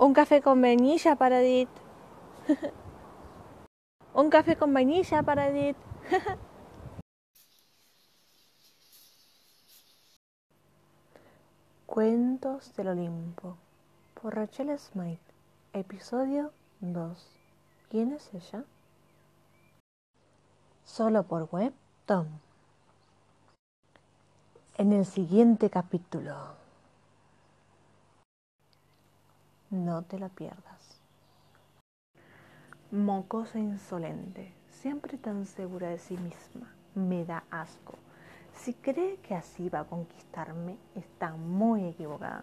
Un café con vainilla para Edith. Un café con vainilla para Edith. Cuentos del Olimpo por Rachel Smith, episodio 2. ¿Quién es ella? Solo por web, Tom. En el siguiente capítulo. No te la pierdas. Mocosa insolente, siempre tan segura de sí misma, me da asco. Si cree que así va a conquistarme, está muy equivocada.